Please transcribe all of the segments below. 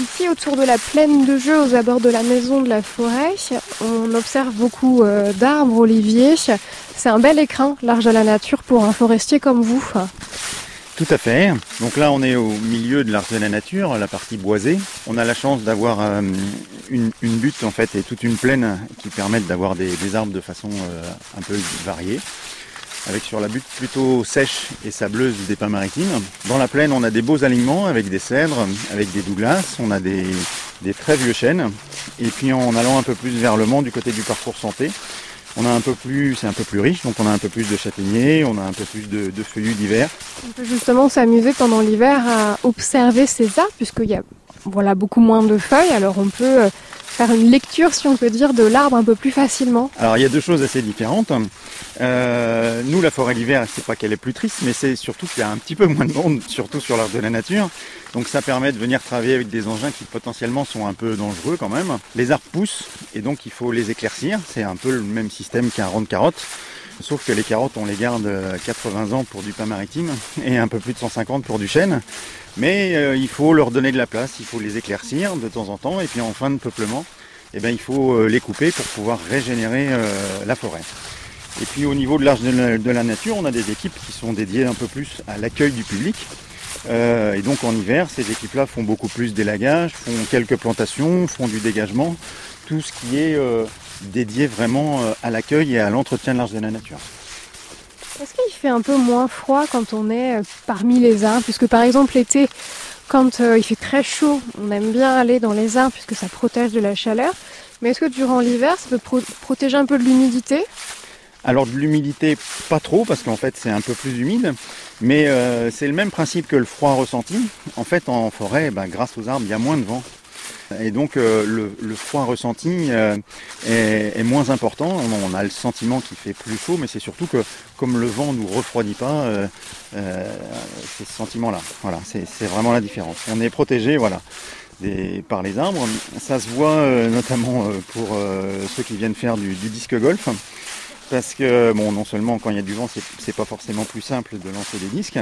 Ici, autour de la plaine de jeu, aux abords de la maison de la forêt, on observe beaucoup euh, d'arbres, oliviers. C'est un bel écrin, large de la nature, pour un forestier comme vous. Tout à fait. Donc là, on est au milieu de l'arche de la nature, la partie boisée. On a la chance d'avoir euh, une, butte en fait et toute une plaine qui permettent d'avoir des, arbres de façon euh, un peu variée. Avec sur la butte plutôt sèche et sableuse des pins maritimes. Dans la plaine, on a des beaux alignements avec des cèdres, avec des douglas, on a des, très vieux chênes. Et puis en allant un peu plus vers le mont du côté du parcours santé, on a un peu plus, c'est un peu plus riche, donc on a un peu plus de châtaigniers, on a un peu plus de, feuillus d'hiver. On peut justement s'amuser pendant l'hiver à observer ces arbres, puisqu'il y a voilà, beaucoup moins de feuilles, alors on peut euh, faire une lecture, si on peut dire, de l'arbre un peu plus facilement Alors il y a deux choses assez différentes. Euh, nous, la forêt d'hiver, c'est pas qu'elle est plus triste, mais c'est surtout qu'il y a un petit peu moins de monde, surtout sur l'arbre de la nature. Donc ça permet de venir travailler avec des engins qui potentiellement sont un peu dangereux quand même. Les arbres poussent et donc il faut les éclaircir. C'est un peu le même système qu'un rond de carottes. Sauf que les carottes, on les garde 80 ans pour du pain maritime et un peu plus de 150 pour du chêne. Mais euh, il faut leur donner de la place, il faut les éclaircir de temps en temps, et puis en fin de peuplement, eh bien, il faut euh, les couper pour pouvoir régénérer euh, la forêt. Et puis au niveau de l'arche de, la nature, on a des équipes qui sont dédiées un peu plus à l'accueil du public. et donc en hiver, ces équipes-là font beaucoup plus d'élagage, font quelques plantations, font du dégagement, tout ce qui est dédié vraiment à l'accueil et à l'entretien de l'arche de la nature. Est-ce qu'il fait un peu moins froid quand on est euh, parmi les arbres Puisque par exemple l'été, quand euh, il fait très chaud, on aime bien aller dans les arbres puisque ça protège de la chaleur. Mais est-ce que durant l'hiver, ça peut protéger un peu de l'humidité? Alors de l'humidité, pas trop, parce qu'en fait c'est un peu plus humide, mais euh, c'est le même principe que le froid ressenti. En fait en forêt, ben, grâce aux arbres, il y a moins de vent. Et donc euh, le, froid ressenti euh, est, moins important. On, a le sentiment qu'il fait plus chaud, mais c'est surtout que comme le vent nous refroidit pas, euh, c'est ce sentiment-là. Voilà, c'est vraiment la différence. On est protégé, voilà. par les arbres. Ça se voit notamment pour ceux qui viennent faire du disque golf parce que bon, non seulement quand il y a du vent, c'est pas forcément plus simple de lancer des disques,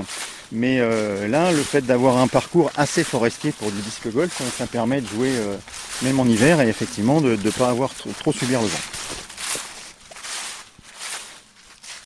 mais euh, là, le fait d'avoir un parcours assez forestier pour du disque golf, ça permet de jouer euh, même en hiver et effectivement de ne pas avoir trop subir le vent.